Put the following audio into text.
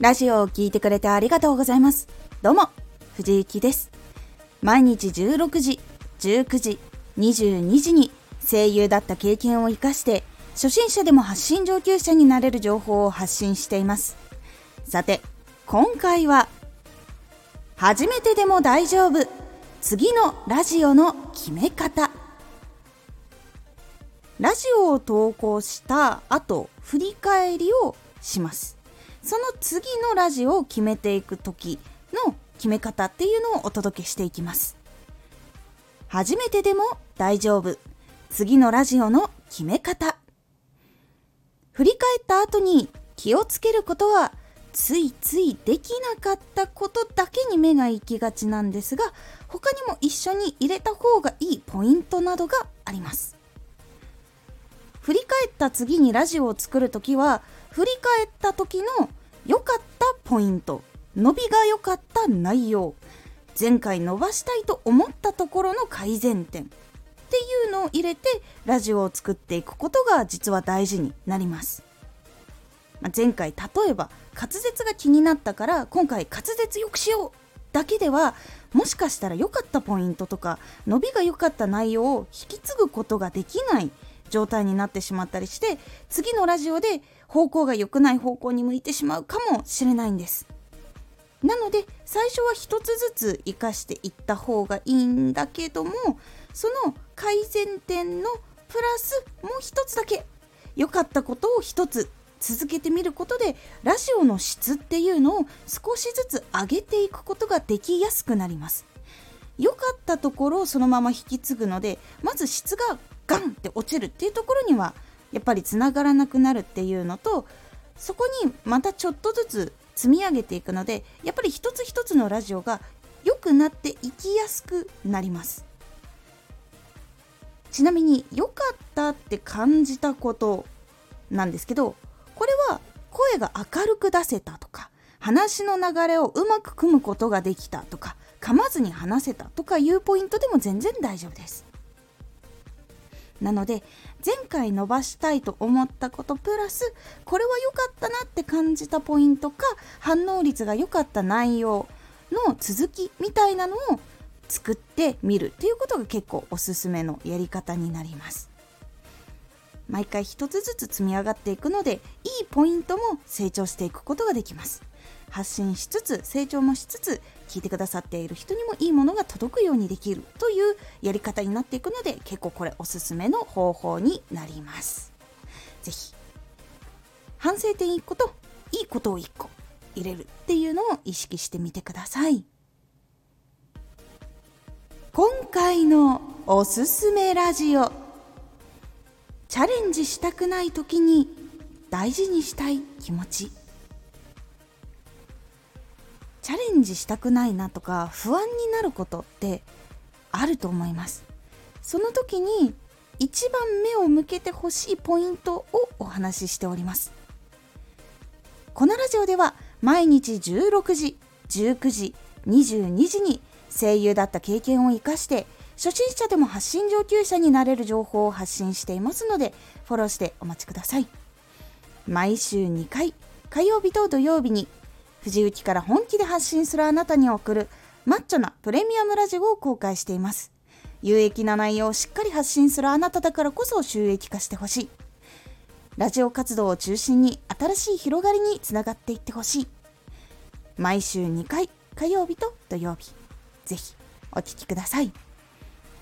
ラジオを聴いてくれてありがとうございます。どうも、藤幸です。毎日16時、19時、22時に声優だった経験を活かして、初心者でも発信上級者になれる情報を発信しています。さて、今回は、初めてでも大丈夫、次のラジオの決め方。ラジオを投稿した後、振り返りをします。その次のラジオを決めていく時の決め方っていうのをお届けしていきます。初めてでも大丈夫。次のラジオの決め方。振り返った後に気をつけることはついついできなかったことだけに目が行きがちなんですが他にも一緒に入れた方がいいポイントなどがあります。振り返った次にラジオを作るときは振り返った時の良かったポイント。伸びが良かった内容。前回伸ばしたいと思ったところの改善点。っていうのを入れてラジオを作っていくことが実は大事になります、まあ、前回例えば滑舌が気になったから今回滑舌よくしようだけではもしかしたら良かったポイントとか伸びが良かった内容を引き継ぐことができない状態になってしまったりして次のラジオで方向が良くない方向に向いてしまうかもしれないんです。なので最初は一つずつ活かしていった方がいいんだけどもその改善点のプラスもう一つだけ良かったことを一つ続けてみることでラジオの質っていうのを少しずつ上げていくことができやすくなります。良かったところをそのまま引き継ぐのでまず質がガンって落ちるっていうところにはやっぱりつながらなくなるっていうのとそこにまたちょっとずつ積み上げていくのでやっぱり一つ一つのラジオが良くなっていきやすくなります。ちなみに良かったって感じたことなんですけどこれは声が明るく出せたとか話の流れをうまく組むことができたとか噛まずに話せたとかいうポイントでも全然大丈夫です。なので前回伸ばしたいと思ったことプラスこれは良かったなって感じたポイントか反応率が良かった内容の続きみたいなのを作ってみるっていうことが結構おすすめのやり方になります。毎回一つずつ積み上がっていくのでいいポイントも成長していくことができます発信しつつ成長もしつつ聞いてくださっている人にもいいものが届くようにできるというやり方になっていくので結構これおすすめの方法になります。是非反省点1個といいことを1個入れるっていうのを意識してみてください。今回のおすすめラジオ。チャレンジしたくない時に大事にしたい気持ち。チャレンジしたくないなとか不安になることってあると思います。その時に一番目を向けてほしいポイントをお話ししております。このラジオでは毎日16時19時22時に声優だった経験を生かして初心者でも発信上級者になれる情報を発信していますのでフォローしてお待ちください毎週2回火曜日と土曜日に藤雪から本気で発信するあなたに送るマッチョなプレミアムラジオを公開しています。有益な内容をしっかり発信するあなただからこそ収益化してほしい。ラジオ活動を中心に新しい広がりにつながっていってほしい。毎週2回、火曜日と土曜日。ぜひお聴きください。